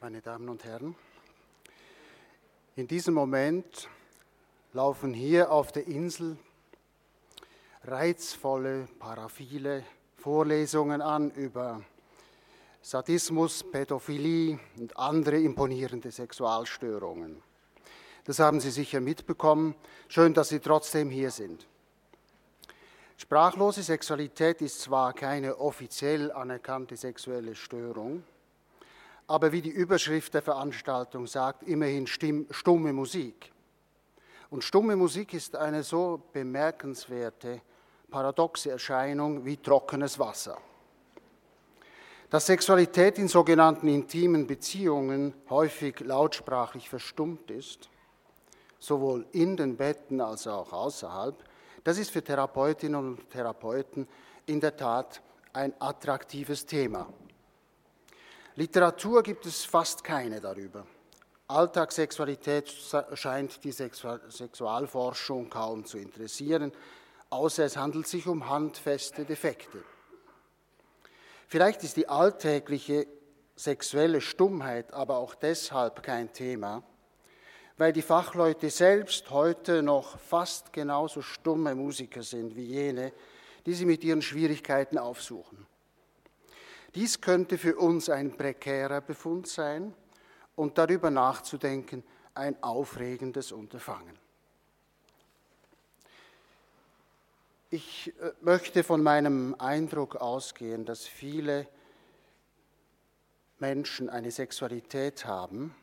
meine Damen und Herren. In diesem Moment laufen hier auf der Insel reizvolle, paraphile Vorlesungen an über Sadismus, Pädophilie und andere imponierende Sexualstörungen. Das haben Sie sicher mitbekommen. Schön, dass Sie trotzdem hier sind. Sprachlose Sexualität ist zwar keine offiziell anerkannte sexuelle Störung, aber wie die Überschrift der Veranstaltung sagt, immerhin stumme Musik. Und stumme Musik ist eine so bemerkenswerte, paradoxe Erscheinung wie trockenes Wasser. Dass Sexualität in sogenannten intimen Beziehungen häufig lautsprachlich verstummt ist, sowohl in den Betten als auch außerhalb, das ist für Therapeutinnen und Therapeuten in der Tat ein attraktives Thema. Literatur gibt es fast keine darüber. Alltagssexualität scheint die Sexualforschung kaum zu interessieren, außer es handelt sich um handfeste Defekte. Vielleicht ist die alltägliche sexuelle Stummheit aber auch deshalb kein Thema, weil die Fachleute selbst heute noch fast genauso stumme Musiker sind wie jene, die sie mit ihren Schwierigkeiten aufsuchen. Dies könnte für uns ein prekärer Befund sein und darüber nachzudenken ein aufregendes Unterfangen. Ich äh, möchte von meinem Eindruck ausgehen, dass viele Menschen eine Sexualität haben,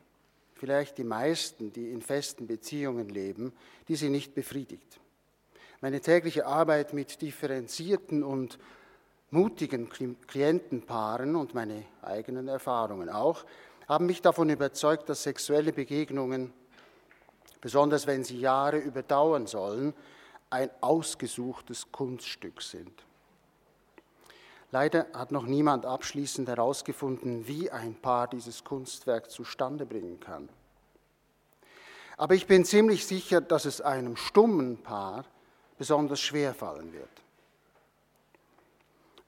vielleicht die meisten, die in festen Beziehungen leben, die sie nicht befriedigt. Meine tägliche Arbeit mit differenzierten und mutigen Klientenpaaren und meine eigenen Erfahrungen auch, haben mich davon überzeugt, dass sexuelle Begegnungen, besonders wenn sie Jahre überdauern sollen, ein ausgesuchtes Kunststück sind. Leider hat noch niemand abschließend herausgefunden, wie ein Paar dieses Kunstwerk zustande bringen kann. Aber ich bin ziemlich sicher, dass es einem stummen Paar besonders schwer fallen wird.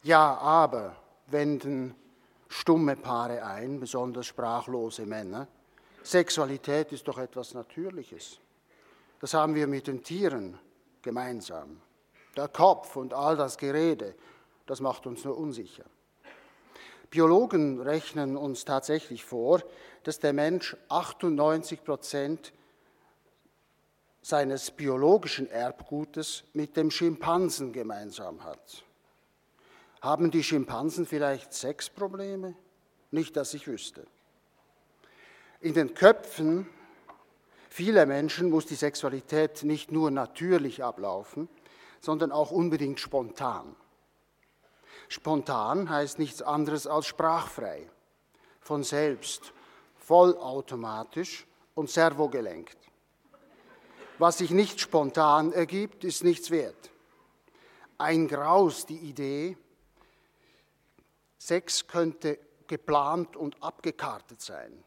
Ja, aber wenden stumme Paare ein, besonders sprachlose Männer. Sexualität ist doch etwas Natürliches. Das haben wir mit den Tieren gemeinsam. Der Kopf und all das Gerede, das macht uns nur unsicher. Biologen rechnen uns tatsächlich vor, dass der Mensch 98 Prozent seines biologischen Erbgutes mit dem Schimpansen gemeinsam hat. Haben die Schimpansen vielleicht Sexprobleme? Nicht, dass ich wüsste. In den Köpfen vieler Menschen muss die Sexualität nicht nur natürlich ablaufen, sondern auch unbedingt spontan. Spontan heißt nichts anderes als sprachfrei, von selbst, vollautomatisch und servogelenkt. Was sich nicht spontan ergibt, ist nichts wert. Ein Graus die Idee, Sex könnte geplant und abgekartet sein.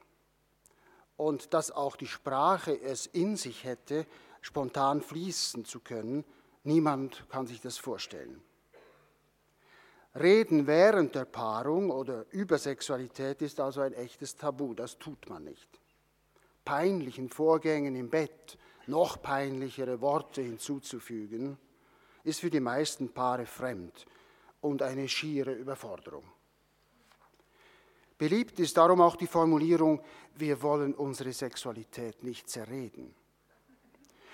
Und dass auch die Sprache es in sich hätte, spontan fließen zu können, niemand kann sich das vorstellen. Reden während der Paarung oder über Sexualität ist also ein echtes Tabu, das tut man nicht. Peinlichen Vorgängen im Bett noch peinlichere Worte hinzuzufügen, ist für die meisten Paare fremd und eine schiere Überforderung. Beliebt ist darum auch die Formulierung, wir wollen unsere Sexualität nicht zerreden.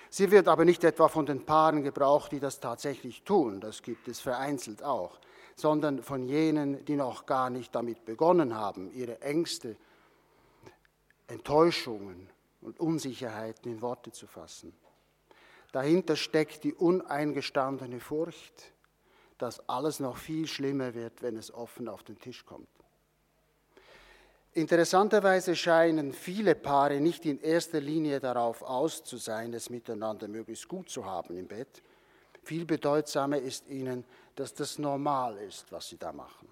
Sie wird aber nicht etwa von den Paaren gebraucht, die das tatsächlich tun, das gibt es vereinzelt auch, sondern von jenen, die noch gar nicht damit begonnen haben, ihre Ängste, Enttäuschungen und Unsicherheiten in Worte zu fassen. Dahinter steckt die uneingestandene Furcht, dass alles noch viel schlimmer wird, wenn es offen auf den Tisch kommt. Interessanterweise scheinen viele Paare nicht in erster Linie darauf aus zu sein, es miteinander möglichst gut zu haben im Bett. Viel bedeutsamer ist ihnen, dass das normal ist, was sie da machen.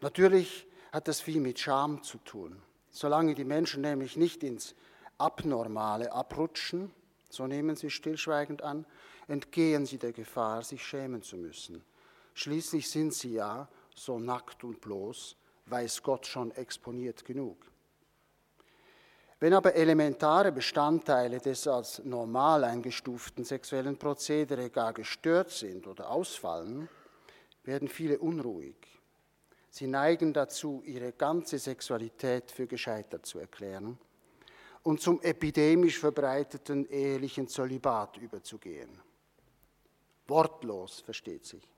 Natürlich hat das viel mit Scham zu tun. Solange die Menschen nämlich nicht ins Abnormale abrutschen, so nehmen sie stillschweigend an, entgehen sie der Gefahr, sich schämen zu müssen. Schließlich sind sie ja so nackt und bloß, weiß Gott schon exponiert genug. Wenn aber elementare Bestandteile des als normal eingestuften sexuellen Prozedere gar gestört sind oder ausfallen, werden viele unruhig. Sie neigen dazu, ihre ganze Sexualität für gescheitert zu erklären und zum epidemisch verbreiteten ehelichen Zölibat überzugehen. Wortlos, versteht sich.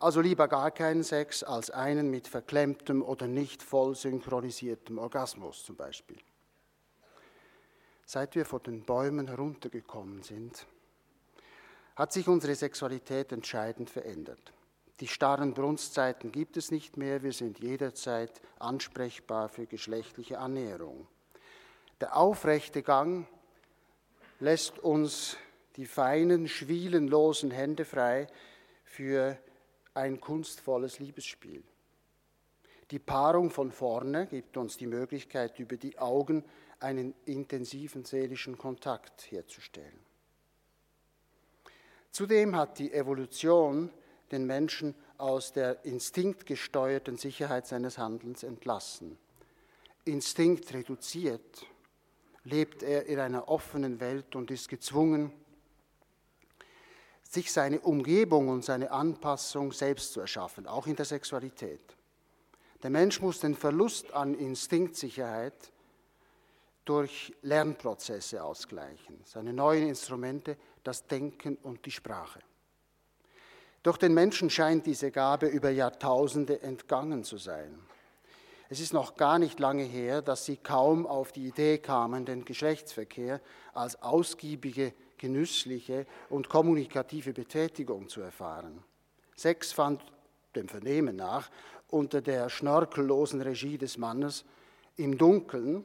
Also lieber gar keinen Sex als einen mit verklemmtem oder nicht voll synchronisiertem Orgasmus zum Beispiel. Seit wir von den Bäumen heruntergekommen sind, hat sich unsere Sexualität entscheidend verändert. Die starren Brunstzeiten gibt es nicht mehr, wir sind jederzeit ansprechbar für geschlechtliche Annäherung. Der aufrechte Gang lässt uns die feinen, schwielenlosen Hände frei für ein kunstvolles Liebesspiel. Die Paarung von vorne gibt uns die Möglichkeit, über die Augen einen intensiven seelischen Kontakt herzustellen. Zudem hat die Evolution den Menschen aus der instinktgesteuerten Sicherheit seines Handelns entlassen. Instinkt reduziert, lebt er in einer offenen Welt und ist gezwungen, sich seine Umgebung und seine Anpassung selbst zu erschaffen, auch in der Sexualität. Der Mensch muss den Verlust an Instinktsicherheit durch Lernprozesse ausgleichen, seine neuen Instrumente, das Denken und die Sprache. Doch den Menschen scheint diese Gabe über Jahrtausende entgangen zu sein. Es ist noch gar nicht lange her, dass sie kaum auf die Idee kamen, den Geschlechtsverkehr als ausgiebige genüssliche und kommunikative Betätigung zu erfahren. Sex fand dem Vernehmen nach unter der schnörkellosen Regie des Mannes im Dunkeln,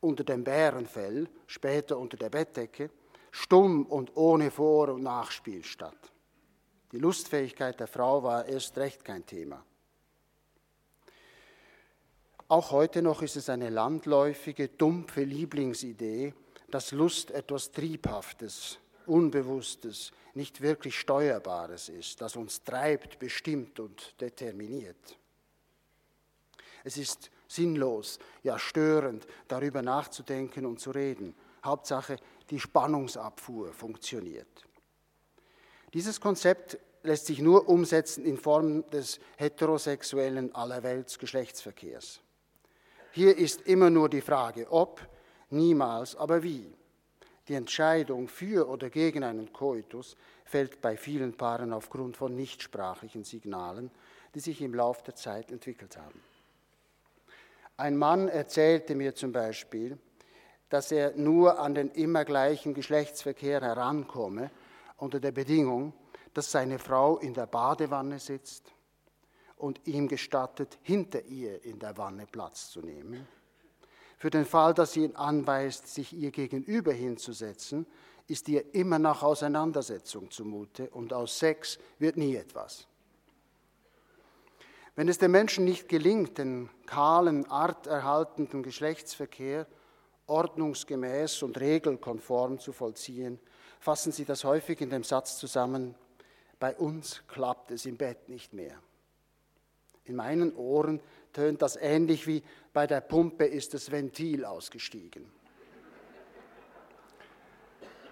unter dem Bärenfell, später unter der Bettdecke, stumm und ohne Vor- und Nachspiel statt. Die Lustfähigkeit der Frau war erst recht kein Thema. Auch heute noch ist es eine landläufige, dumpfe Lieblingsidee, dass Lust etwas Triebhaftes, Unbewusstes, nicht wirklich Steuerbares ist, das uns treibt, bestimmt und determiniert. Es ist sinnlos, ja störend, darüber nachzudenken und zu reden. Hauptsache, die Spannungsabfuhr funktioniert. Dieses Konzept lässt sich nur umsetzen in Form des heterosexuellen allerwelts Geschlechtsverkehrs. Hier ist immer nur die Frage, ob niemals, aber wie. Die Entscheidung für oder gegen einen Koitus fällt bei vielen Paaren aufgrund von nichtsprachlichen Signalen, die sich im Laufe der Zeit entwickelt haben. Ein Mann erzählte mir zum Beispiel, dass er nur an den immer gleichen Geschlechtsverkehr herankomme unter der Bedingung, dass seine Frau in der Badewanne sitzt und ihm gestattet, hinter ihr in der Wanne Platz zu nehmen für den Fall, dass sie ihn anweist, sich ihr gegenüber hinzusetzen, ist ihr immer nach Auseinandersetzung zumute und aus Sex wird nie etwas. Wenn es dem Menschen nicht gelingt, den kahlen, arterhaltenden Geschlechtsverkehr ordnungsgemäß und regelkonform zu vollziehen, fassen Sie das häufig in dem Satz zusammen, bei uns klappt es im Bett nicht mehr. In meinen Ohren tönt das ähnlich wie bei der Pumpe ist das Ventil ausgestiegen.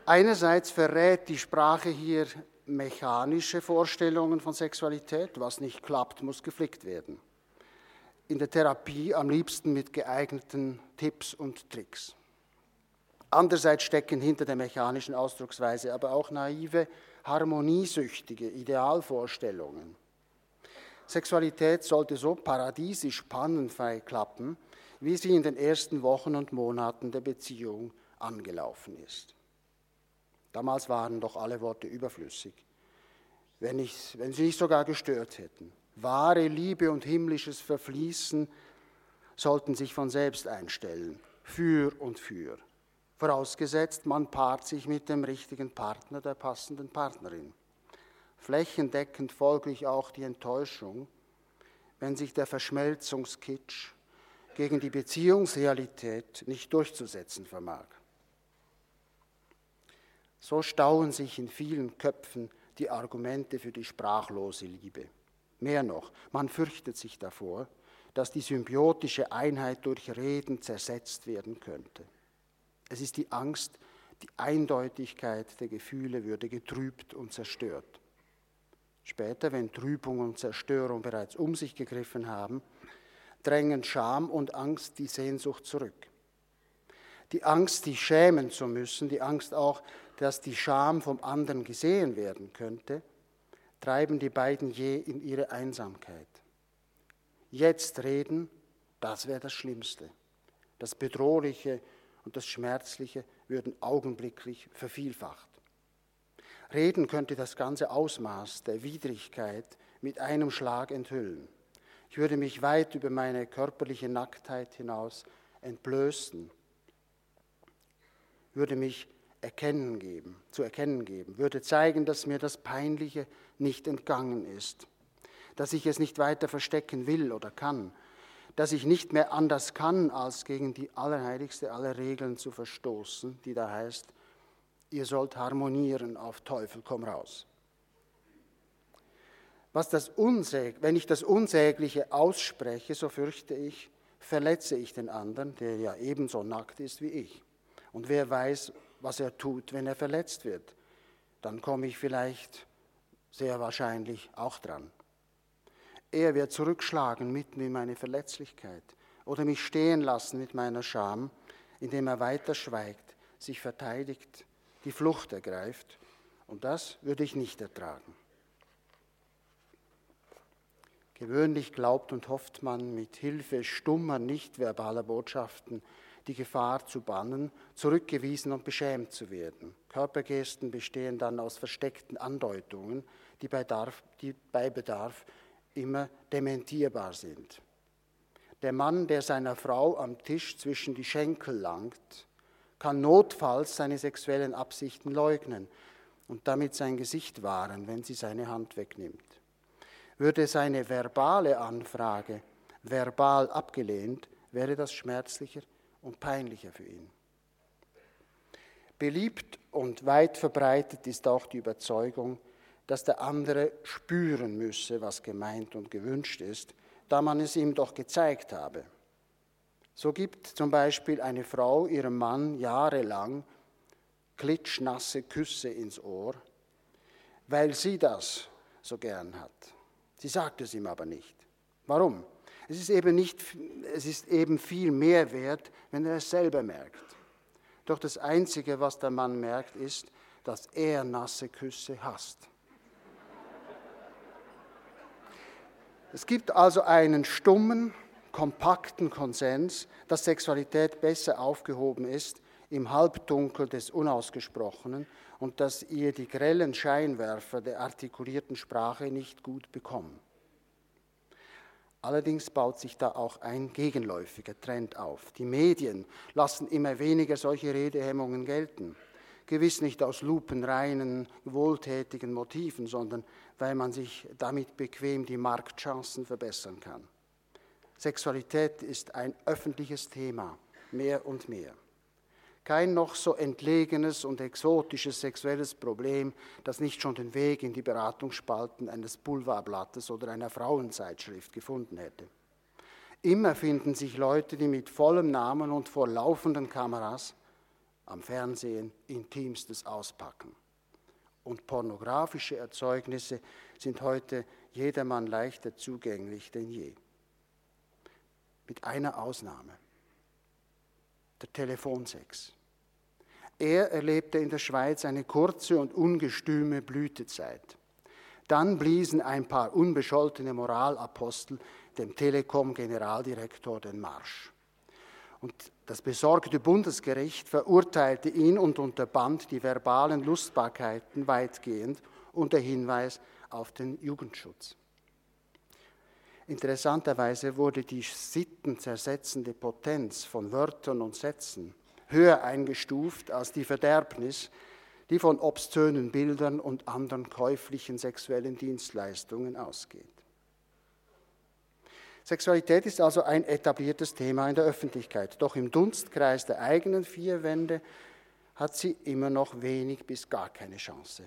Einerseits verrät die Sprache hier mechanische Vorstellungen von Sexualität. Was nicht klappt, muss geflickt werden. In der Therapie am liebsten mit geeigneten Tipps und Tricks. Andererseits stecken hinter der mechanischen Ausdrucksweise aber auch naive, harmoniesüchtige Idealvorstellungen Sexualität sollte so paradiesisch pannenfrei klappen, wie sie in den ersten Wochen und Monaten der Beziehung angelaufen ist. Damals waren doch alle Worte überflüssig, wenn, nicht, wenn sie nicht sogar gestört hätten. Wahre Liebe und himmlisches Verfließen sollten sich von selbst einstellen, für und für. Vorausgesetzt, man paart sich mit dem richtigen Partner, der passenden Partnerin flächendeckend folglich auch die Enttäuschung, wenn sich der Verschmelzungskitsch gegen die Beziehungsrealität nicht durchzusetzen vermag. So stauen sich in vielen Köpfen die Argumente für die sprachlose Liebe. Mehr noch, man fürchtet sich davor, dass die symbiotische Einheit durch Reden zersetzt werden könnte. Es ist die Angst, die Eindeutigkeit der Gefühle würde getrübt und zerstört. Später, wenn Trübung und Zerstörung bereits um sich gegriffen haben, drängen Scham und Angst die Sehnsucht zurück. Die Angst, sich schämen zu müssen, die Angst auch, dass die Scham vom anderen gesehen werden könnte, treiben die beiden je in ihre Einsamkeit. Jetzt reden, das wäre das Schlimmste. Das Bedrohliche und das Schmerzliche würden augenblicklich vervielfacht. Reden könnte das ganze Ausmaß der Widrigkeit mit einem Schlag enthüllen. Ich würde mich weit über meine körperliche Nacktheit hinaus entblößen, würde mich erkennen geben, zu erkennen geben, würde zeigen, dass mir das Peinliche nicht entgangen ist, dass ich es nicht weiter verstecken will oder kann, dass ich nicht mehr anders kann, als gegen die allerheiligste aller Regeln zu verstoßen, die da heißt, ihr sollt harmonieren auf Teufel komm raus. Was das Unsäg, wenn ich das Unsägliche ausspreche, so fürchte ich, verletze ich den anderen, der ja ebenso nackt ist wie ich. Und wer weiß, was er tut, wenn er verletzt wird, dann komme ich vielleicht sehr wahrscheinlich auch dran. Er wird zurückschlagen mitten in meine Verletzlichkeit oder mich stehen lassen mit meiner Scham, indem er weiter schweigt, sich verteidigt, die Flucht ergreift. Und das würde ich nicht ertragen. Gewöhnlich glaubt und hofft man mit Hilfe stummer, nicht verbaler Botschaften die Gefahr zu bannen, zurückgewiesen und beschämt zu werden. Körpergesten bestehen dann aus versteckten Andeutungen, die bei, Darf, die bei Bedarf immer dementierbar sind. Der Mann, der seiner Frau am Tisch zwischen die Schenkel langt, kann notfalls seine sexuellen Absichten leugnen und damit sein Gesicht wahren, wenn sie seine Hand wegnimmt. Würde seine verbale Anfrage verbal abgelehnt, wäre das schmerzlicher und peinlicher für ihn. Beliebt und weit verbreitet ist auch die Überzeugung, dass der andere spüren müsse, was gemeint und gewünscht ist, da man es ihm doch gezeigt habe. So gibt zum Beispiel eine Frau ihrem Mann jahrelang klitschnasse Küsse ins Ohr, weil sie das so gern hat. Sie sagt es ihm aber nicht. Warum? Es ist eben, nicht, es ist eben viel mehr wert, wenn er es selber merkt. Doch das Einzige, was der Mann merkt, ist, dass er nasse Küsse hasst. Es gibt also einen stummen, kompakten Konsens, dass Sexualität besser aufgehoben ist im Halbdunkel des Unausgesprochenen und dass ihr die grellen Scheinwerfer der artikulierten Sprache nicht gut bekommen. Allerdings baut sich da auch ein gegenläufiger Trend auf. Die Medien lassen immer weniger solche Redehemmungen gelten. Gewiss nicht aus lupenreinen, wohltätigen Motiven, sondern weil man sich damit bequem die Marktchancen verbessern kann. Sexualität ist ein öffentliches Thema, mehr und mehr. Kein noch so entlegenes und exotisches sexuelles Problem, das nicht schon den Weg in die Beratungsspalten eines Boulevardblattes oder einer Frauenzeitschrift gefunden hätte. Immer finden sich Leute, die mit vollem Namen und vor laufenden Kameras am Fernsehen Intimstes auspacken. Und pornografische Erzeugnisse sind heute jedermann leichter zugänglich denn je. Mit einer Ausnahme, der Telefonsex. Er erlebte in der Schweiz eine kurze und ungestüme Blütezeit. Dann bliesen ein paar unbescholtene Moralapostel dem Telekom-Generaldirektor den Marsch. Und das besorgte Bundesgericht verurteilte ihn und unterband die verbalen Lustbarkeiten weitgehend unter Hinweis auf den Jugendschutz. Interessanterweise wurde die sittenzersetzende Potenz von Wörtern und Sätzen höher eingestuft als die Verderbnis, die von obszönen Bildern und anderen käuflichen sexuellen Dienstleistungen ausgeht. Sexualität ist also ein etabliertes Thema in der Öffentlichkeit, doch im Dunstkreis der eigenen vier Wände hat sie immer noch wenig bis gar keine Chance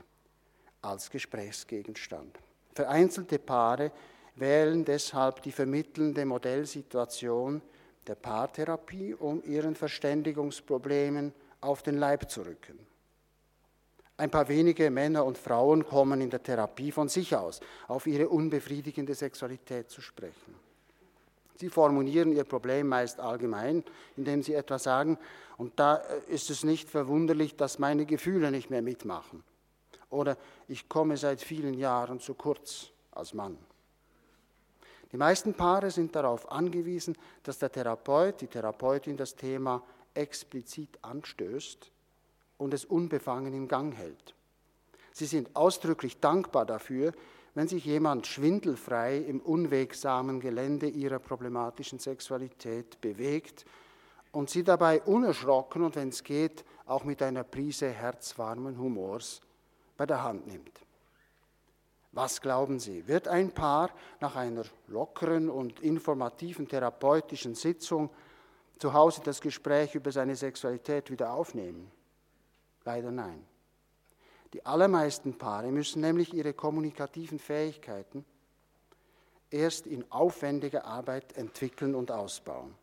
als Gesprächsgegenstand. Vereinzelte Paare wählen deshalb die vermittelnde Modellsituation der Paartherapie, um ihren Verständigungsproblemen auf den Leib zu rücken. Ein paar wenige Männer und Frauen kommen in der Therapie von sich aus auf ihre unbefriedigende Sexualität zu sprechen. Sie formulieren ihr Problem meist allgemein, indem sie etwa sagen, und da äh, ist es nicht verwunderlich, dass meine Gefühle nicht mehr mitmachen. Oder ich komme seit vielen Jahren zu kurz als Mann. Die meisten Paare sind darauf angewiesen, dass der Therapeut, die Therapeutin das Thema explizit anstößt und es unbefangen im Gang hält. Sie sind ausdrücklich dankbar dafür, wenn sich jemand schwindelfrei im unwegsamen Gelände ihrer problematischen Sexualität bewegt und sie dabei unerschrocken und wenn es geht, auch mit einer Prise herzwarmen Humors bei der Hand nimmt. Was glauben Sie, wird ein Paar nach einer lockeren und informativen therapeutischen Sitzung zu Hause das Gespräch über seine Sexualität wieder aufnehmen? Leider nein. Die allermeisten Paare müssen nämlich ihre kommunikativen Fähigkeiten erst in aufwendiger Arbeit entwickeln und ausbauen.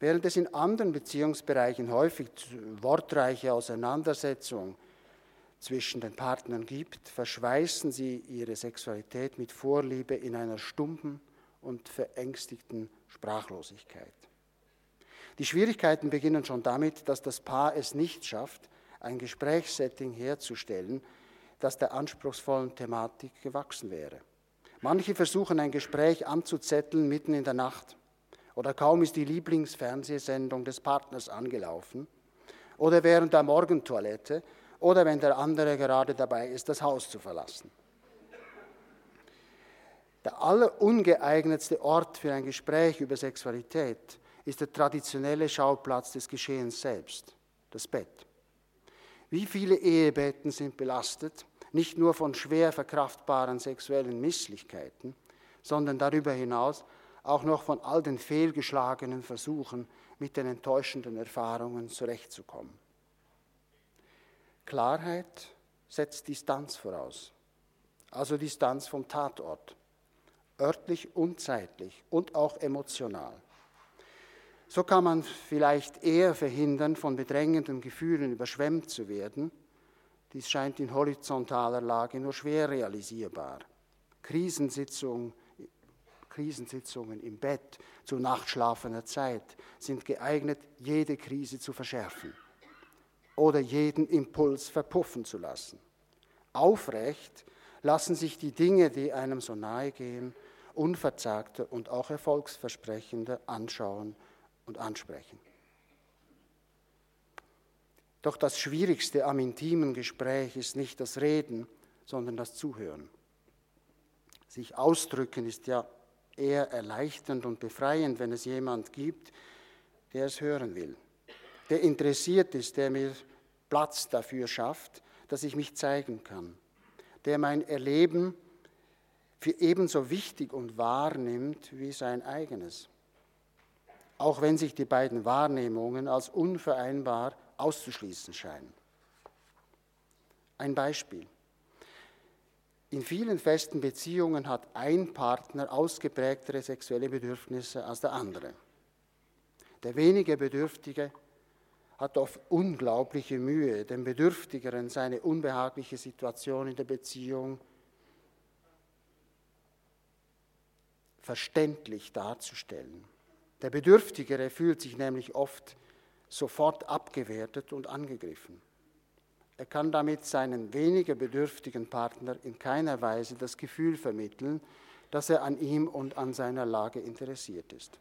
Während es in anderen Beziehungsbereichen häufig wortreiche Auseinandersetzungen zwischen den Partnern gibt, verschweißen sie ihre Sexualität mit Vorliebe in einer stumpen und verängstigten Sprachlosigkeit. Die Schwierigkeiten beginnen schon damit, dass das Paar es nicht schafft, ein Gesprächssetting herzustellen, das der anspruchsvollen Thematik gewachsen wäre. Manche versuchen ein Gespräch anzuzetteln mitten in der Nacht oder kaum ist die Lieblingsfernsehsendung des Partners angelaufen oder während der Morgentoilette oder wenn der andere gerade dabei ist, das Haus zu verlassen. Der allerungeeignetste Ort für ein Gespräch über Sexualität ist der traditionelle Schauplatz des Geschehens selbst, das Bett. Wie viele Ehebetten sind belastet, nicht nur von schwer verkraftbaren sexuellen Misslichkeiten, sondern darüber hinaus auch noch von all den fehlgeschlagenen Versuchen, mit den enttäuschenden Erfahrungen zurechtzukommen. Klarheit setzt Distanz voraus, also Distanz vom Tatort, örtlich und zeitlich und auch emotional. So kann man vielleicht eher verhindern, von bedrängenden Gefühlen überschwemmt zu werden. Dies scheint in horizontaler Lage nur schwer realisierbar. Krisensitzungen, Krisensitzungen im Bett zu nachtschlafender Zeit sind geeignet, jede Krise zu verschärfen oder jeden Impuls verpuffen zu lassen. Aufrecht lassen sich die Dinge, die einem so nahe gehen, unverzagter und auch erfolgsversprechender anschauen und ansprechen. Doch das Schwierigste am intimen Gespräch ist nicht das Reden, sondern das Zuhören. Sich ausdrücken ist ja eher erleichternd und befreiend, wenn es jemand gibt, der es hören will, der interessiert ist, der mir Platz dafür schafft, dass ich mich zeigen kann, der mein Erleben für ebenso wichtig und wahrnimmt wie sein eigenes auch wenn sich die beiden Wahrnehmungen als unvereinbar auszuschließen scheinen. Ein Beispiel. In vielen festen Beziehungen hat ein Partner ausgeprägtere sexuelle Bedürfnisse als der andere. Der weniger Bedürftige hat oft unglaubliche Mühe, dem Bedürftigeren seine unbehagliche Situation in der Beziehung verständlich darzustellen. Der Bedürftigere fühlt sich nämlich oft sofort abgewertet und angegriffen. Er kann damit seinen weniger bedürftigen Partner in keiner Weise das Gefühl vermitteln, dass er an ihm und an seiner Lage interessiert ist.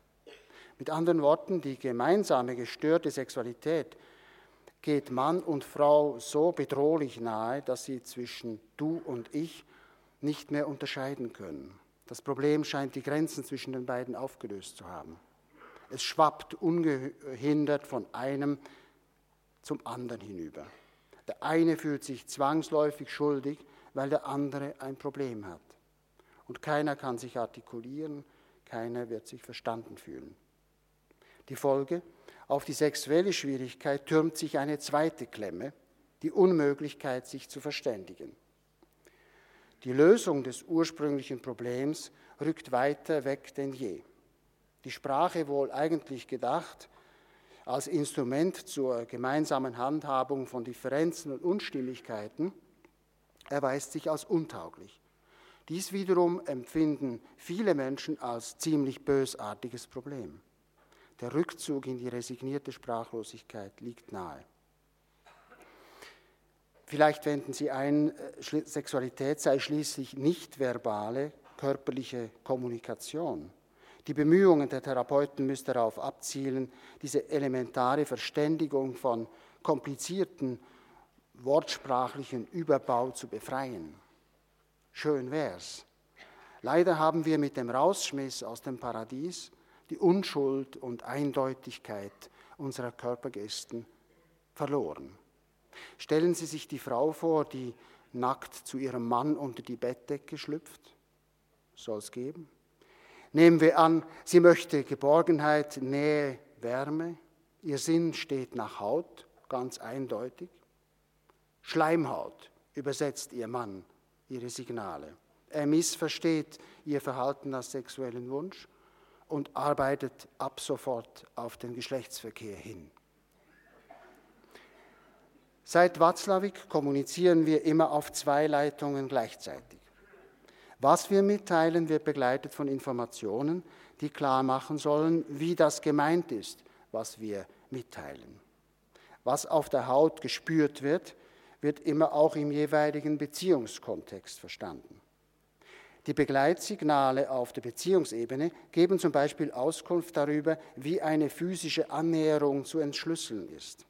Mit anderen Worten, die gemeinsame gestörte Sexualität geht Mann und Frau so bedrohlich nahe, dass sie zwischen du und ich nicht mehr unterscheiden können. Das Problem scheint die Grenzen zwischen den beiden aufgelöst zu haben. Es schwappt ungehindert von einem zum anderen hinüber. Der eine fühlt sich zwangsläufig schuldig, weil der andere ein Problem hat. Und keiner kann sich artikulieren, keiner wird sich verstanden fühlen. Die Folge, auf die sexuelle Schwierigkeit türmt sich eine zweite Klemme, die Unmöglichkeit, sich zu verständigen. Die Lösung des ursprünglichen Problems rückt weiter weg denn je. Die Sprache wohl eigentlich gedacht als Instrument zur gemeinsamen Handhabung von Differenzen und Unstimmigkeiten, erweist sich als untauglich. Dies wiederum empfinden viele Menschen als ziemlich bösartiges Problem. Der Rückzug in die resignierte Sprachlosigkeit liegt nahe. Vielleicht wenden Sie ein, äh, Sexualität sei schließlich nicht verbale körperliche Kommunikation. Die Bemühungen der Therapeuten müssen darauf abzielen, diese elementare Verständigung von komplizierten wortsprachlichen Überbau zu befreien. Schön wär's. Leider haben wir mit dem Rausschmiss aus dem Paradies die Unschuld und Eindeutigkeit unserer Körpergesten verloren. Stellen Sie sich die Frau vor, die nackt zu ihrem Mann unter die Bettdecke schlüpft. Soll es geben? Nehmen wir an, sie möchte Geborgenheit, Nähe, Wärme. Ihr Sinn steht nach Haut, ganz eindeutig. Schleimhaut übersetzt ihr Mann ihre Signale. Er missversteht ihr Verhalten als sexuellen Wunsch und arbeitet ab sofort auf den Geschlechtsverkehr hin. Seit Watzlawick kommunizieren wir immer auf zwei Leitungen gleichzeitig. Was wir mitteilen, wird begleitet von Informationen, die klar machen sollen, wie das gemeint ist, was wir mitteilen. Was auf der Haut gespürt wird, wird immer auch im jeweiligen Beziehungskontext verstanden. Die Begleitsignale auf der Beziehungsebene geben zum Beispiel Auskunft darüber, wie eine physische Annäherung zu entschlüsseln ist.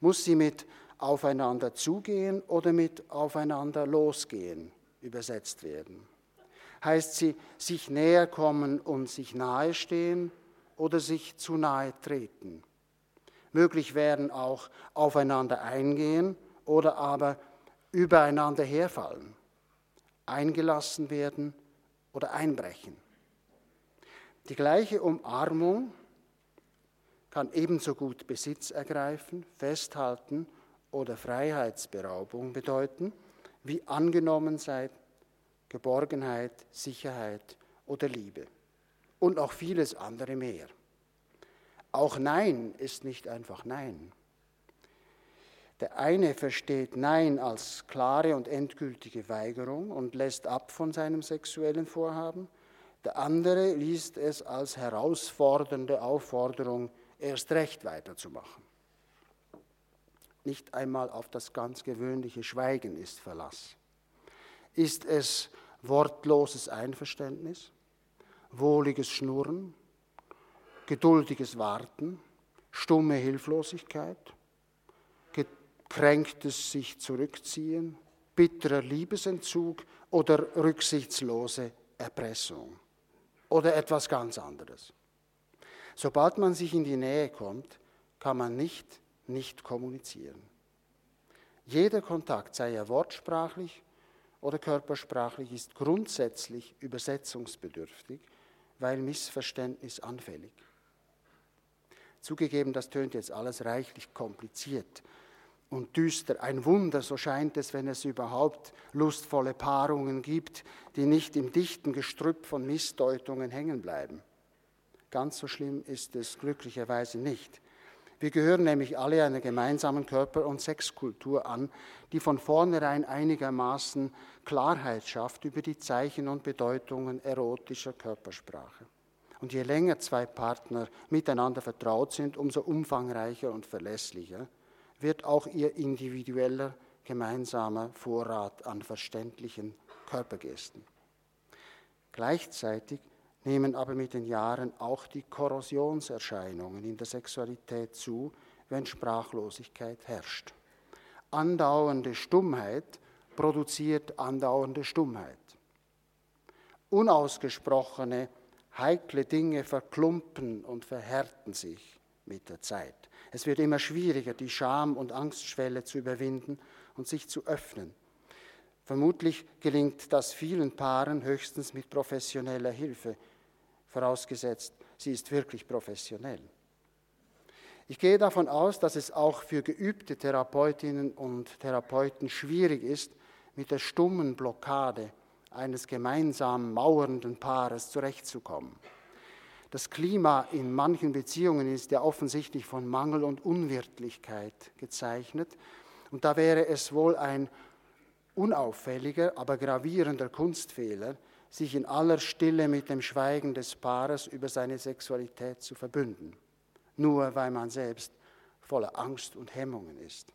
Muss sie mit aufeinander zugehen oder mit aufeinander losgehen übersetzt werden. Heißt sie sich näher kommen und sich nahe stehen oder sich zu nahe treten. Möglich wären auch aufeinander eingehen oder aber übereinander herfallen, eingelassen werden oder einbrechen. Die gleiche Umarmung kann ebenso gut Besitz ergreifen, festhalten oder Freiheitsberaubung bedeuten, wie Angenommensein, Geborgenheit, Sicherheit oder Liebe und auch vieles andere mehr. Auch Nein ist nicht einfach Nein. Der eine versteht Nein als klare und endgültige Weigerung und lässt ab von seinem sexuellen Vorhaben. Der andere liest es als herausfordernde Aufforderung, erst recht weiterzumachen. Nicht einmal auf das ganz gewöhnliche Schweigen ist Verlass. Ist es wortloses Einverständnis, wohliges Schnurren, geduldiges Warten, stumme Hilflosigkeit, gekränktes sich zurückziehen, bitterer Liebesentzug oder rücksichtslose Erpressung oder etwas ganz anderes. Sobald man sich in die Nähe kommt, kann man nicht nicht kommunizieren. Jeder Kontakt, sei er wortsprachlich oder körpersprachlich, ist grundsätzlich übersetzungsbedürftig, weil Missverständnis anfällig. Zugegeben, das tönt jetzt alles reichlich kompliziert und düster. Ein Wunder, so scheint es, wenn es überhaupt lustvolle Paarungen gibt, die nicht im dichten Gestrüpp von Missdeutungen hängen bleiben. Ganz so schlimm ist es glücklicherweise nicht. Wir gehören nämlich alle einer gemeinsamen Körper- und Sexkultur an, die von vornherein einigermaßen Klarheit schafft über die Zeichen und Bedeutungen erotischer Körpersprache. Und je länger zwei Partner miteinander vertraut sind, umso umfangreicher und verlässlicher wird auch ihr individueller gemeinsamer Vorrat an verständlichen Körpergesten. Gleichzeitig nehmen aber mit den Jahren auch die Korrosionserscheinungen in der Sexualität zu, wenn Sprachlosigkeit herrscht. Andauernde Stummheit produziert andauernde Stummheit. Unausgesprochene, heikle Dinge verklumpen und verhärten sich mit der Zeit. Es wird immer schwieriger, die Scham- und Angstschwelle zu überwinden und sich zu öffnen. Vermutlich gelingt das vielen Paaren höchstens mit professioneller Hilfe, vorausgesetzt, sie ist wirklich professionell. Ich gehe davon aus, dass es auch für geübte Therapeutinnen und Therapeuten schwierig ist, mit der stummen Blockade eines gemeinsam mauernden Paares zurechtzukommen. Das Klima in manchen Beziehungen ist ja offensichtlich von Mangel und Unwirtlichkeit gezeichnet. Und da wäre es wohl ein unauffälliger, aber gravierender Kunstfehler, sich in aller Stille mit dem Schweigen des Paares über seine Sexualität zu verbünden, nur weil man selbst voller Angst und Hemmungen ist.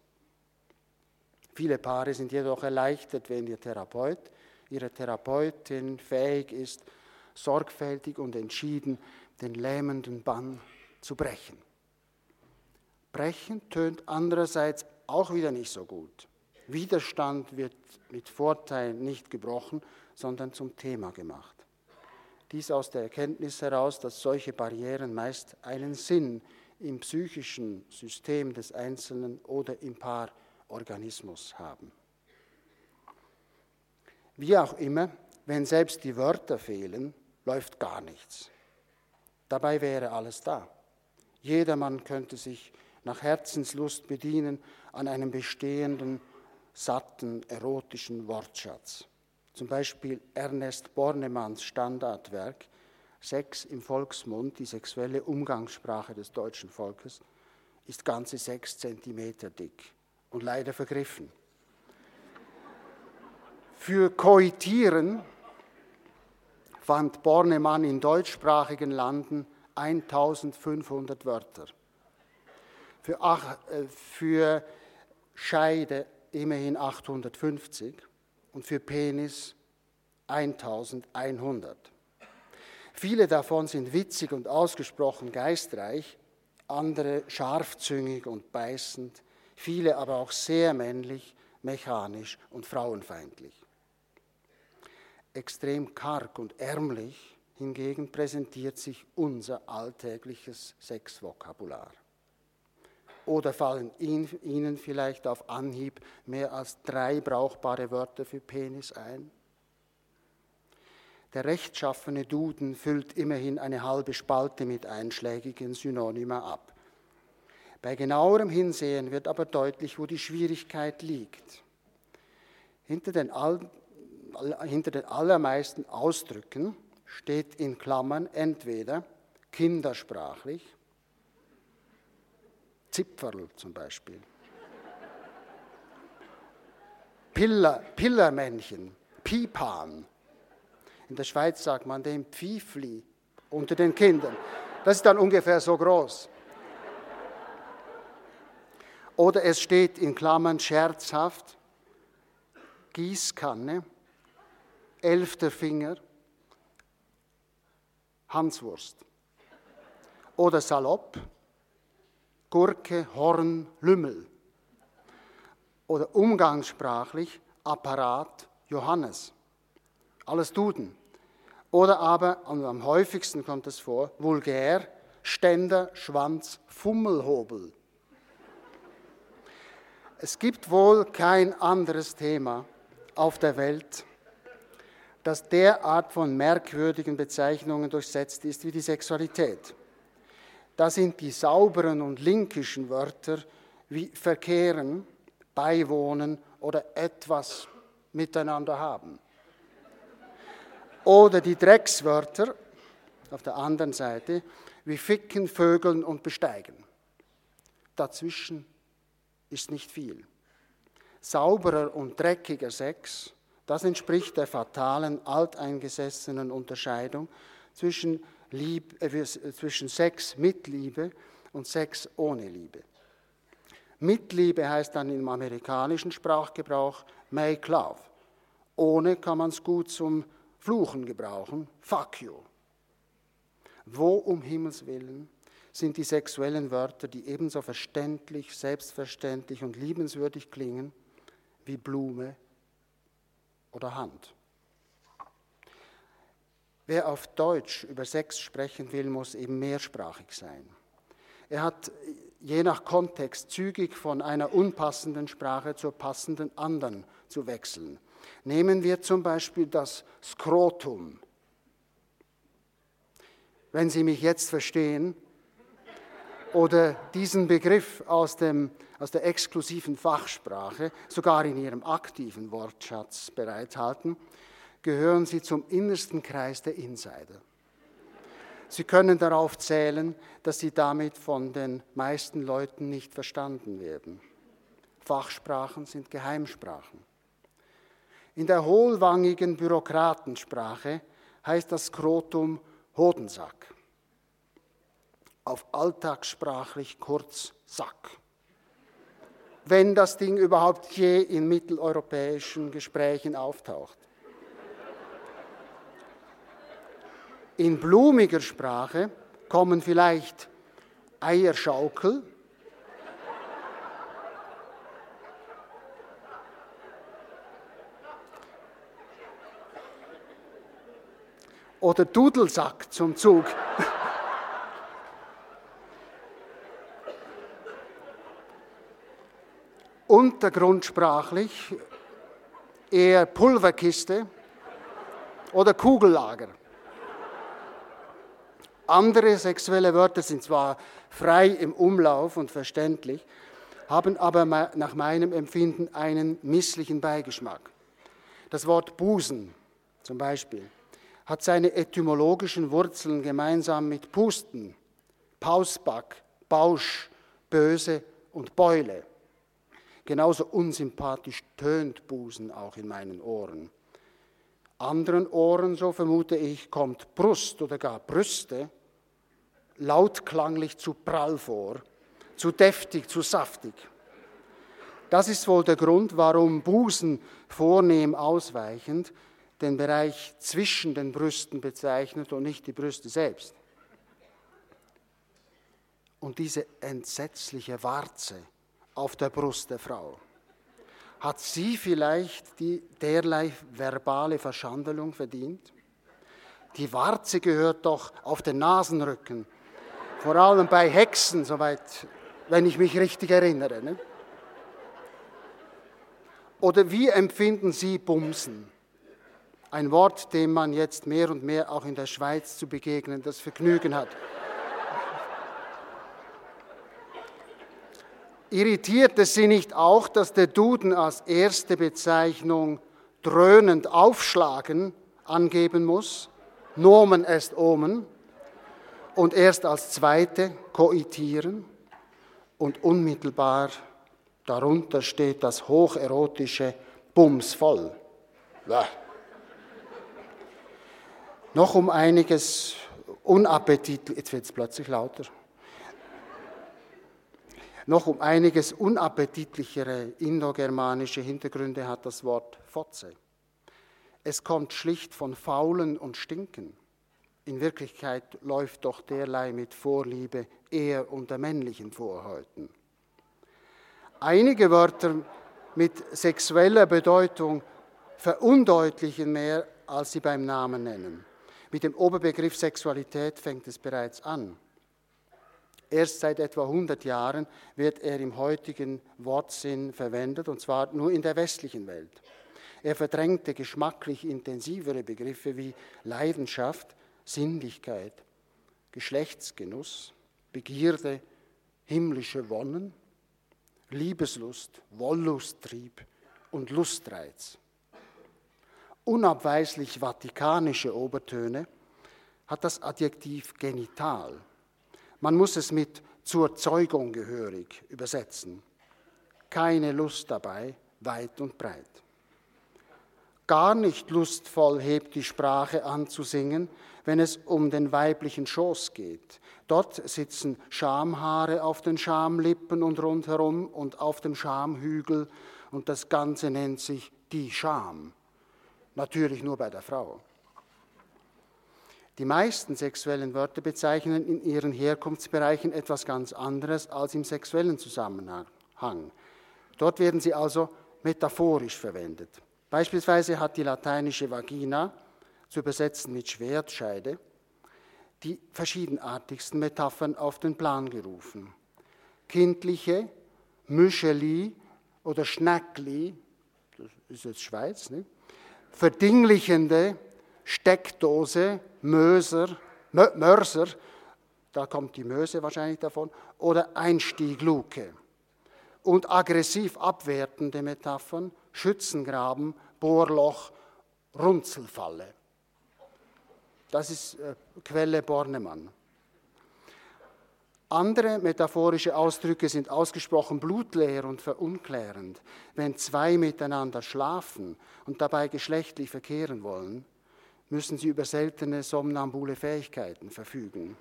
Viele Paare sind jedoch erleichtert, wenn ihr Therapeut, ihre Therapeutin fähig ist, sorgfältig und entschieden den lähmenden Bann zu brechen. Brechen tönt andererseits auch wieder nicht so gut. Widerstand wird mit Vorteil nicht gebrochen, sondern zum Thema gemacht. Dies aus der Erkenntnis heraus, dass solche Barrieren meist einen Sinn im psychischen System des Einzelnen oder im Paarorganismus haben. Wie auch immer, wenn selbst die Wörter fehlen, läuft gar nichts. Dabei wäre alles da. Jedermann könnte sich nach Herzenslust bedienen an einem bestehenden, satten, erotischen Wortschatz. Zum Beispiel Ernest Bornemanns Standardwerk Sex im Volksmund, die sexuelle Umgangssprache des deutschen Volkes, ist ganze sechs Zentimeter dick und leider vergriffen. Für Koitieren fand Bornemann in deutschsprachigen Landen 1500 Wörter. Für, ach, äh, für Scheide immerhin 850 und für Penis 1100. Viele davon sind witzig und ausgesprochen geistreich, andere scharfzüngig und beißend, viele aber auch sehr männlich, mechanisch und frauenfeindlich. Extrem karg und ärmlich hingegen präsentiert sich unser alltägliches Sexvokabular. Oder fallen Ihnen vielleicht auf Anhieb mehr als drei brauchbare Wörter für Penis ein? Der rechtschaffene Duden füllt immerhin eine halbe Spalte mit einschlägigen Synonyma ab. Bei genauerem Hinsehen wird aber deutlich, wo die Schwierigkeit liegt. Hinter den, hinter den allermeisten Ausdrücken steht in Klammern entweder kindersprachlich, Zipferl zum Beispiel, Piller, Pillermännchen, Pipan, in der Schweiz sagt man dem Pfiefli unter den Kindern. Das ist dann ungefähr so groß. Oder es steht in Klammern scherzhaft Gießkanne, elfter Finger, Hanswurst. Oder salopp Gurke, Horn, Lümmel. Oder umgangssprachlich Apparat, Johannes. Alles Duden. Oder aber, und am häufigsten kommt es vor, vulgär, Ständer, Schwanz, Fummelhobel. Es gibt wohl kein anderes Thema auf der Welt, das derart von merkwürdigen Bezeichnungen durchsetzt ist wie die Sexualität. Da sind die sauberen und linkischen Wörter wie verkehren, beiwohnen oder etwas miteinander haben. Oder die Dreckswörter auf der anderen Seite, wie ficken, vögeln und besteigen. Dazwischen ist nicht viel. Sauberer und dreckiger Sex, das entspricht der fatalen, alteingesessenen Unterscheidung zwischen, Lieb, äh, zwischen Sex mit Liebe und Sex ohne Liebe. Mit Liebe heißt dann im amerikanischen Sprachgebrauch make love. Ohne kann man es gut zum Fluchen gebrauchen, fuck you. Wo um Himmels willen sind die sexuellen Wörter, die ebenso verständlich, selbstverständlich und liebenswürdig klingen wie Blume oder Hand? Wer auf Deutsch über Sex sprechen will, muss eben mehrsprachig sein. Er hat je nach Kontext zügig von einer unpassenden Sprache zur passenden anderen zu wechseln. Nehmen wir zum Beispiel das Skrotum. Wenn Sie mich jetzt verstehen, oder diesen Begriff aus, dem, aus der exklusiven Fachsprache sogar in ihrem aktiven Wortschatz bereithalten, gehören sie zum innersten Kreis der Insider. Sie können darauf zählen, dass sie damit von den meisten Leuten nicht verstanden werden. Fachsprachen sind Geheimsprachen. In der hohlwangigen Bürokratensprache heißt das Skrotum Hodensack auf alltagssprachlich kurz Sack. Wenn das Ding überhaupt je in mitteleuropäischen Gesprächen auftaucht. In blumiger Sprache kommen vielleicht Eierschaukel, oder Dudelsack zum Zug. Untergrundsprachlich eher Pulverkiste oder Kugellager. Andere sexuelle Wörter sind zwar frei im Umlauf und verständlich, haben aber nach meinem Empfinden einen misslichen Beigeschmack. Das Wort Busen zum Beispiel hat seine etymologischen Wurzeln gemeinsam mit Pusten, Pausback, Bausch, Böse und Beule. Genauso unsympathisch tönt Busen auch in meinen Ohren. Anderen Ohren, so vermute ich, kommt Brust oder gar Brüste lautklanglich zu prall vor, zu deftig, zu saftig. Das ist wohl der Grund, warum Busen vornehm ausweichend den Bereich zwischen den Brüsten bezeichnet und nicht die Brüste selbst. Und diese entsetzliche Warze, auf der Brust der Frau. Hat sie vielleicht die, derlei verbale Verschandelung verdient? Die Warze gehört doch auf den Nasenrücken, vor allem bei Hexen, soweit, wenn ich mich richtig erinnere. Ne? Oder wie empfinden Sie Bumsen? Ein Wort, dem man jetzt mehr und mehr auch in der Schweiz zu begegnen das Vergnügen hat. Irritiert es Sie nicht auch, dass der Duden als erste Bezeichnung dröhnend aufschlagen angeben muss? Nomen est omen. Und erst als zweite koitieren. Und unmittelbar darunter steht das hocherotische Bumsvoll. Bäh. Noch um einiges unappetitlich, jetzt wird es plötzlich lauter noch um einiges unappetitlichere indogermanische Hintergründe hat das Wort Fotze. Es kommt schlicht von Faulen und Stinken. In Wirklichkeit läuft doch derlei mit Vorliebe eher unter männlichen Vorhäuten. Einige Wörter mit sexueller Bedeutung verundeutlichen mehr, als sie beim Namen nennen. Mit dem Oberbegriff Sexualität fängt es bereits an. Erst seit etwa 100 Jahren wird er im heutigen Wortsinn verwendet, und zwar nur in der westlichen Welt. Er verdrängte geschmacklich intensivere Begriffe wie Leidenschaft, Sinnlichkeit, Geschlechtsgenuss, Begierde, himmlische Wonnen, Liebeslust, Wollusttrieb und Lustreiz. Unabweislich vatikanische Obertöne hat das Adjektiv genital man muss es mit zur Zeugung gehörig übersetzen. Keine Lust dabei, weit und breit. Gar nicht lustvoll hebt die Sprache an zu singen, wenn es um den weiblichen Schoß geht. Dort sitzen Schamhaare auf den Schamlippen und rundherum und auf dem Schamhügel und das Ganze nennt sich die Scham. Natürlich nur bei der Frau. Die meisten sexuellen Wörter bezeichnen in ihren Herkunftsbereichen etwas ganz anderes als im sexuellen Zusammenhang. Dort werden sie also metaphorisch verwendet. Beispielsweise hat die lateinische Vagina, zu übersetzen mit Schwertscheide, die verschiedenartigsten Metaphern auf den Plan gerufen. Kindliche, Müscheli oder Schnackli, das ist jetzt Schweiz, ne? verdinglichende, Steckdose, Möser, Mörser da kommt die Möse wahrscheinlich davon, oder Einstiegluke. Und aggressiv abwertende Metaphern, Schützengraben, Bohrloch, Runzelfalle. Das ist äh, Quelle Bornemann. Andere metaphorische Ausdrücke sind ausgesprochen blutleer und verunklärend. Wenn zwei miteinander schlafen und dabei geschlechtlich verkehren wollen, müssen sie über seltene somnambule Fähigkeiten verfügen.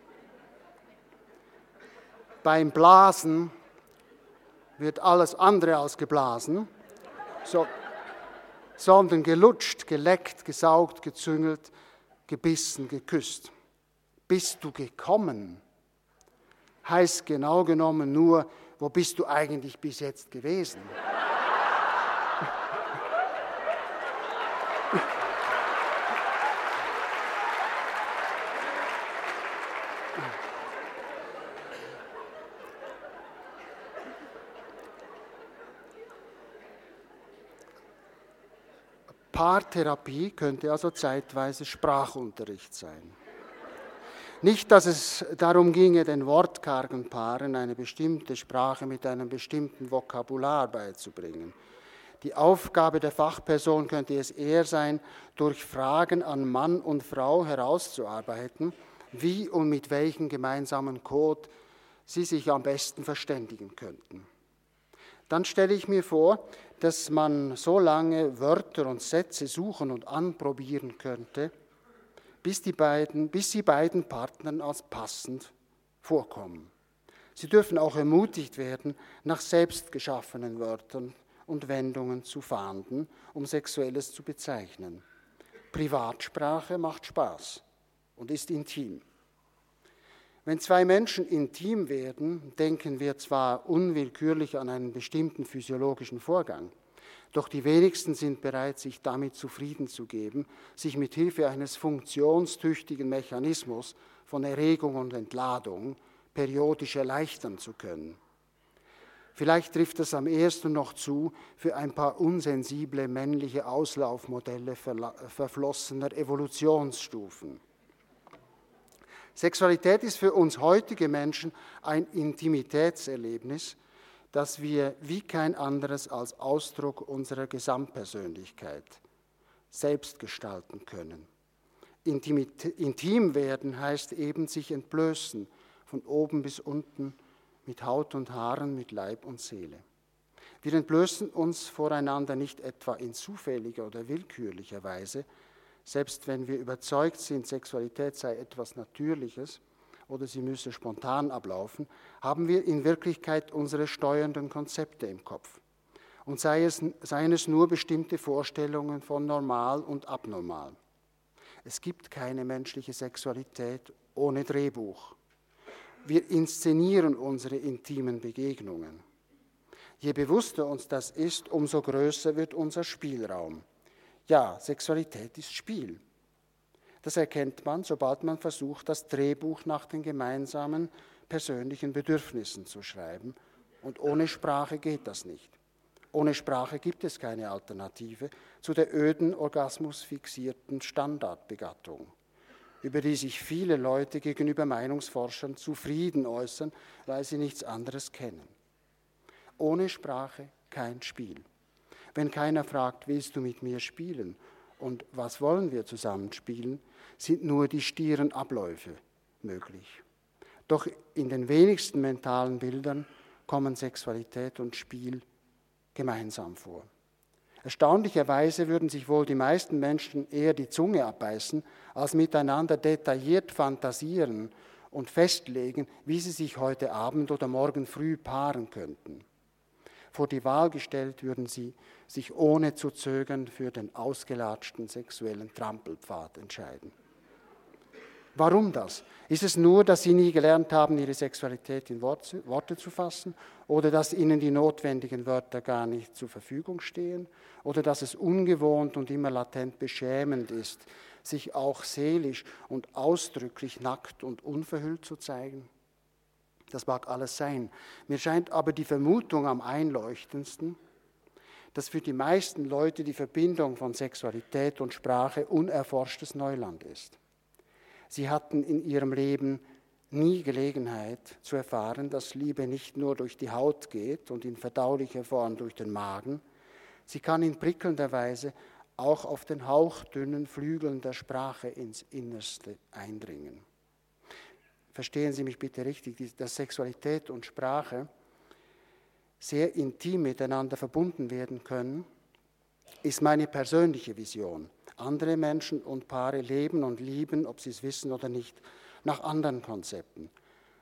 Beim Blasen wird alles andere als geblasen, so, sondern gelutscht, geleckt, gesaugt, gezüngelt, gebissen, geküsst. Bist du gekommen? heißt genau genommen nur, wo bist du eigentlich bis jetzt gewesen? Paartherapie könnte also zeitweise Sprachunterricht sein. Nicht, dass es darum ginge, den wortkargen Paaren eine bestimmte Sprache mit einem bestimmten Vokabular beizubringen. Die Aufgabe der Fachperson könnte es eher sein, durch Fragen an Mann und Frau herauszuarbeiten, wie und mit welchem gemeinsamen Code sie sich am besten verständigen könnten. Dann stelle ich mir vor, dass man so lange Wörter und Sätze suchen und anprobieren könnte, bis, die beiden, bis sie beiden Partnern als passend vorkommen. Sie dürfen auch ermutigt werden, nach selbst geschaffenen Wörtern und Wendungen zu fahnden, um Sexuelles zu bezeichnen. Privatsprache macht Spaß und ist intim. Wenn zwei Menschen intim werden, denken wir zwar unwillkürlich an einen bestimmten physiologischen Vorgang, doch die wenigsten sind bereit, sich damit zufrieden zu geben, sich mit Hilfe eines funktionstüchtigen Mechanismus von Erregung und Entladung periodisch erleichtern zu können. Vielleicht trifft das am ersten noch zu für ein paar unsensible männliche Auslaufmodelle verflossener Evolutionsstufen. Sexualität ist für uns heutige Menschen ein Intimitätserlebnis, das wir wie kein anderes als Ausdruck unserer Gesamtpersönlichkeit selbst gestalten können. intim werden heißt eben sich entblößen, von oben bis unten, mit Haut und Haaren, mit Leib und Seele. Wir entblößen uns voreinander nicht etwa in zufälliger oder willkürlicher Weise, selbst wenn wir überzeugt sind, Sexualität sei etwas Natürliches, oder sie müsse spontan ablaufen, haben wir in Wirklichkeit unsere steuernden Konzepte im Kopf. Und sei es, seien es nur bestimmte Vorstellungen von normal und abnormal. Es gibt keine menschliche Sexualität ohne Drehbuch. Wir inszenieren unsere intimen Begegnungen. Je bewusster uns das ist, umso größer wird unser Spielraum. Ja, Sexualität ist Spiel. Das erkennt man, sobald man versucht, das Drehbuch nach den gemeinsamen persönlichen Bedürfnissen zu schreiben. Und ohne Sprache geht das nicht. Ohne Sprache gibt es keine Alternative zu der öden, orgasmusfixierten Standardbegattung, über die sich viele Leute gegenüber Meinungsforschern zufrieden äußern, weil sie nichts anderes kennen. Ohne Sprache kein Spiel. Wenn keiner fragt, willst du mit mir spielen und was wollen wir zusammen spielen, sind nur die stieren Abläufe möglich. Doch in den wenigsten mentalen Bildern kommen Sexualität und Spiel gemeinsam vor. Erstaunlicherweise würden sich wohl die meisten Menschen eher die Zunge abbeißen, als miteinander detailliert fantasieren und festlegen, wie sie sich heute Abend oder morgen früh paaren könnten. Vor die Wahl gestellt würden sie sich ohne zu zögern für den ausgelatschten sexuellen Trampelpfad entscheiden. Warum das? Ist es nur, dass sie nie gelernt haben, ihre Sexualität in Worte zu fassen? Oder dass ihnen die notwendigen Wörter gar nicht zur Verfügung stehen? Oder dass es ungewohnt und immer latent beschämend ist, sich auch seelisch und ausdrücklich nackt und unverhüllt zu zeigen? Das mag alles sein. Mir scheint aber die Vermutung am einleuchtendsten, dass für die meisten Leute die Verbindung von Sexualität und Sprache unerforschtes Neuland ist. Sie hatten in ihrem Leben nie Gelegenheit zu erfahren, dass Liebe nicht nur durch die Haut geht und in verdaulicher Form durch den Magen, sie kann in prickelnder Weise auch auf den hauchdünnen Flügeln der Sprache ins Innerste eindringen. Verstehen Sie mich bitte richtig, dass Sexualität und Sprache sehr intim miteinander verbunden werden können, ist meine persönliche Vision. Andere Menschen und Paare leben und lieben, ob sie es wissen oder nicht, nach anderen Konzepten.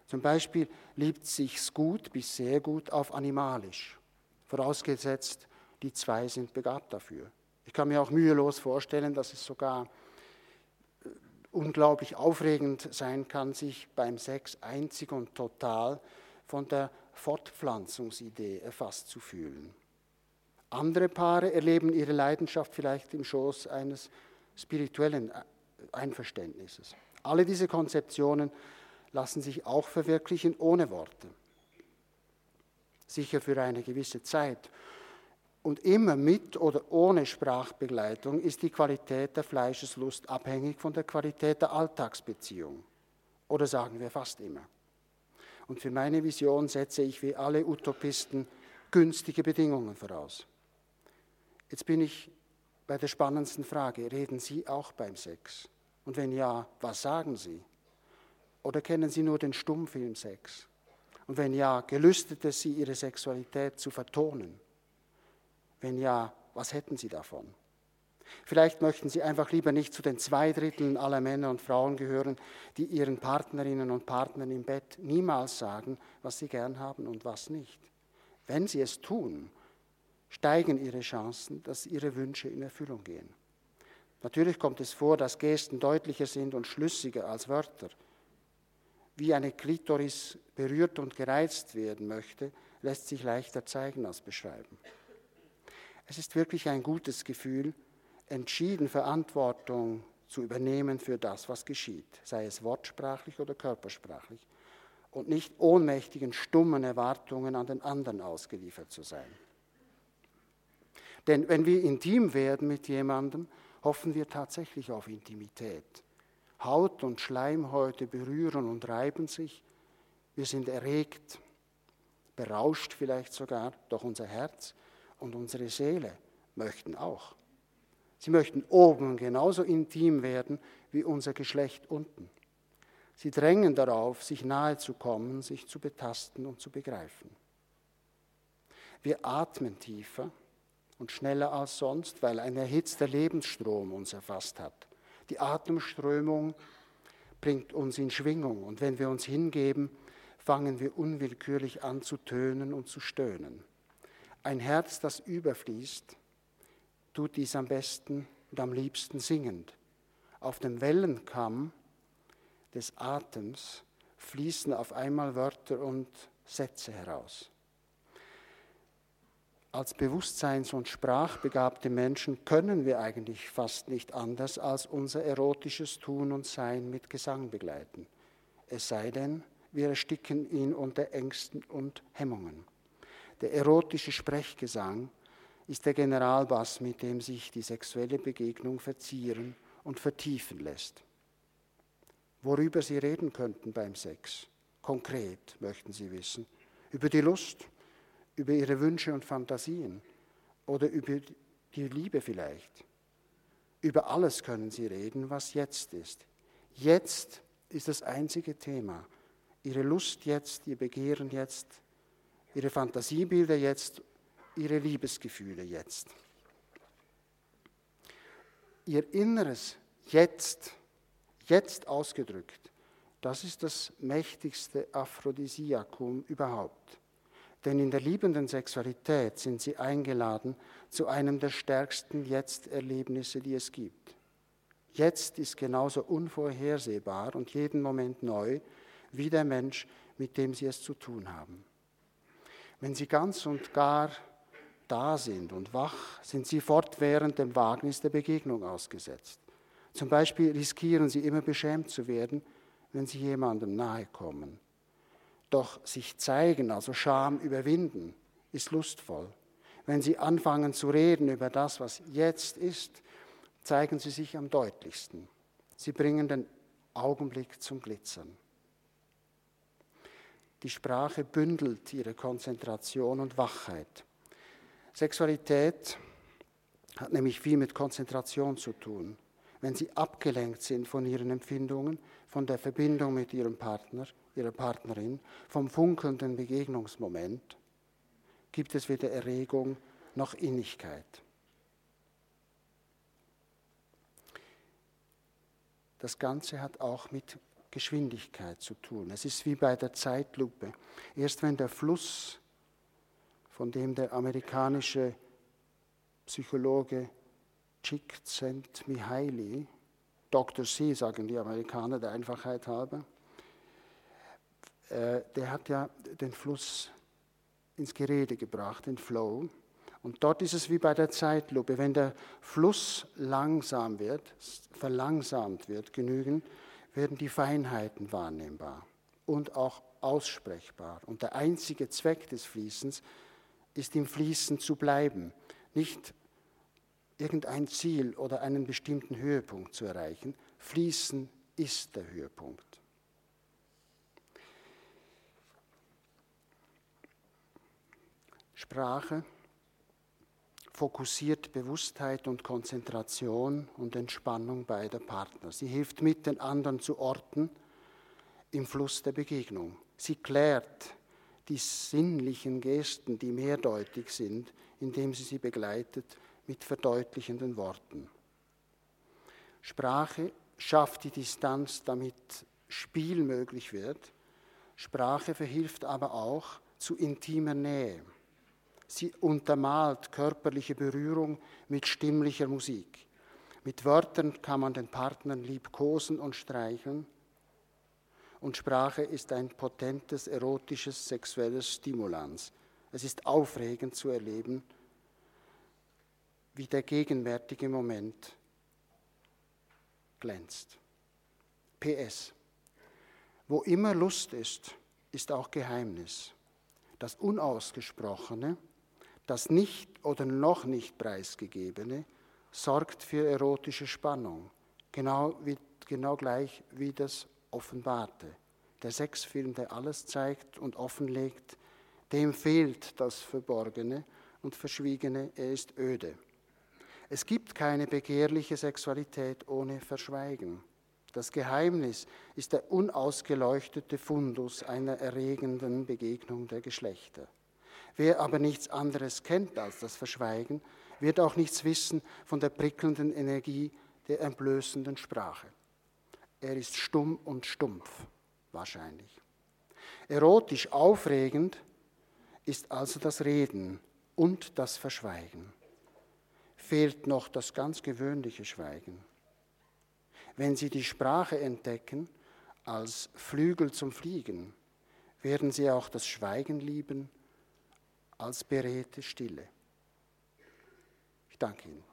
Zum Beispiel liebt sich's gut bis sehr gut auf animalisch, vorausgesetzt, die zwei sind begabt dafür. Ich kann mir auch mühelos vorstellen, dass es sogar unglaublich aufregend sein kann, sich beim Sex einzig und total von der Fortpflanzungsidee erfasst zu fühlen. Andere Paare erleben ihre Leidenschaft vielleicht im Schoß eines spirituellen äh, Einverständnisses. Alle diese Konzeptionen lassen sich auch verwirklichen ohne Worte. Sicher für eine gewisse Zeit und immer mit oder ohne Sprachbegleitung ist die Qualität der Fleischeslust abhängig von der Qualität der Alltagsbeziehung. Oder sagen wir fast immer. Und für meine Vision setze ich wie alle Utopisten günstige Bedingungen voraus. Jetzt bin ich bei der spannendsten Frage. Reden Sie auch beim Sex? Und wenn ja, was sagen Sie? Oder kennen Sie nur den Stummfilm Sex? Und wenn ja, gelüstet es Sie, Ihre Sexualität zu vertonen? Wenn ja, was hätten Sie davon? Vielleicht möchten Sie einfach lieber nicht zu den zwei Dritteln aller Männer und Frauen gehören, die ihren Partnerinnen und Partnern im Bett niemals sagen, was sie gern haben und was nicht. Wenn Sie es tun, steigen Ihre Chancen, dass Ihre Wünsche in Erfüllung gehen. Natürlich kommt es vor, dass Gesten deutlicher sind und schlüssiger als Wörter. Wie eine Klitoris berührt und gereizt werden möchte, lässt sich leichter zeigen als beschreiben. Es ist wirklich ein gutes Gefühl, entschieden Verantwortung zu übernehmen für das, was geschieht, sei es wortsprachlich oder körpersprachlich, und nicht ohnmächtigen, stummen Erwartungen an den anderen ausgeliefert zu sein. Denn wenn wir intim werden mit jemandem, hoffen wir tatsächlich auf Intimität. Haut und Schleimhäute berühren und reiben sich. Wir sind erregt, berauscht vielleicht sogar, doch unser Herz und unsere Seele möchten auch. Sie möchten oben genauso intim werden wie unser Geschlecht unten. Sie drängen darauf, sich nahe zu kommen, sich zu betasten und zu begreifen. Wir atmen tiefer und schneller als sonst, weil ein erhitzter Lebensstrom uns erfasst hat. Die Atemströmung bringt uns in Schwingung und wenn wir uns hingeben, fangen wir unwillkürlich an zu tönen und zu stöhnen. Ein Herz, das überfließt, tut dies am besten und am liebsten singend. Auf dem Wellenkamm des Atems fließen auf einmal Wörter und Sätze heraus. Als bewusstseins- und sprachbegabte Menschen können wir eigentlich fast nicht anders als unser erotisches Tun und Sein mit Gesang begleiten. Es sei denn, wir ersticken ihn unter Ängsten und Hemmungen. Der erotische Sprechgesang ist der Generalbass, mit dem sich die sexuelle Begegnung verzieren und vertiefen lässt. Worüber Sie reden könnten beim Sex, konkret möchten Sie wissen, über die Lust, über Ihre Wünsche und Fantasien oder über die Liebe vielleicht. Über alles können Sie reden, was jetzt ist. Jetzt ist das einzige Thema. Ihre Lust jetzt, Ihr Begehren jetzt, ihre Fantasiebilder jetzt, ihre Liebesgefühle jetzt. Ihr Inneres jetzt, jetzt ausgedrückt, das ist das mächtigste Aphrodisiakum überhaupt. Denn in der liebenden Sexualität sind sie eingeladen zu einem der stärksten Jetzt-Erlebnisse, die es gibt. Jetzt ist genauso unvorhersehbar und jeden Moment neu wie der Mensch, mit dem sie es zu tun haben. Wenn sie ganz und gar da sind und wach, sind sie fortwährend dem Wagnis der Begegnung ausgesetzt. Zum Beispiel riskieren sie immer beschämt zu werden, wenn sie jemandem nahe kommen. Doch sich zeigen, also Scham überwinden, ist lustvoll. Wenn sie anfangen zu reden über das, was jetzt ist, zeigen sie sich am deutlichsten. Sie bringen den Augenblick zum Glitzern. Die Sprache bündelt ihre Konzentration und Wachheit. Sexualität hat nämlich viel mit Konzentration zu tun. Wenn Sie abgelenkt sind von Ihren Empfindungen, von der Verbindung mit Ihrem Partner, Ihrer Partnerin, vom funkelnden Begegnungsmoment, gibt es weder Erregung noch Innigkeit. Das Ganze hat auch mit Geschwindigkeit zu tun. Es ist wie bei der Zeitlupe. Erst wenn der Fluss, von dem der amerikanische Psychologe Csikszentmihalyi, Dr. C, sagen die Amerikaner der Einfachheit halber, äh, der hat ja den Fluss ins Gerede gebracht, den Flow. Und dort ist es wie bei der Zeitlupe. Wenn der Fluss langsam wird, verlangsamt wird, genügend, werden die Feinheiten wahrnehmbar und auch aussprechbar. Und der einzige Zweck des Fließens ist im Fließen zu bleiben, nicht irgendein Ziel oder einen bestimmten Höhepunkt zu erreichen. Fließen ist der Höhepunkt. Sprache fokussiert Bewusstheit und Konzentration und Entspannung beider Partner. Sie hilft mit, den anderen zu orten im Fluss der Begegnung. Sie klärt die sinnlichen Gesten, die mehrdeutig sind, indem sie sie begleitet mit verdeutlichenden Worten. Sprache schafft die Distanz, damit Spiel möglich wird. Sprache verhilft aber auch zu intimer Nähe. Sie untermalt körperliche Berührung mit stimmlicher Musik. Mit Wörtern kann man den Partnern liebkosen und streicheln. Und Sprache ist ein potentes, erotisches, sexuelles Stimulans. Es ist aufregend zu erleben, wie der gegenwärtige Moment glänzt. PS. Wo immer Lust ist, ist auch Geheimnis. Das Unausgesprochene das nicht oder noch nicht preisgegebene sorgt für erotische Spannung, genau, wie, genau gleich wie das Offenbarte. Der Sexfilm, der alles zeigt und offenlegt, dem fehlt das Verborgene und Verschwiegene, er ist öde. Es gibt keine begehrliche Sexualität ohne Verschweigen. Das Geheimnis ist der unausgeleuchtete Fundus einer erregenden Begegnung der Geschlechter. Wer aber nichts anderes kennt als das Verschweigen, wird auch nichts wissen von der prickelnden Energie der entblößenden Sprache. Er ist stumm und stumpf, wahrscheinlich. Erotisch aufregend ist also das Reden und das Verschweigen. Fehlt noch das ganz gewöhnliche Schweigen. Wenn Sie die Sprache entdecken als Flügel zum Fliegen, werden Sie auch das Schweigen lieben als beredte Stille. Ich danke Ihnen.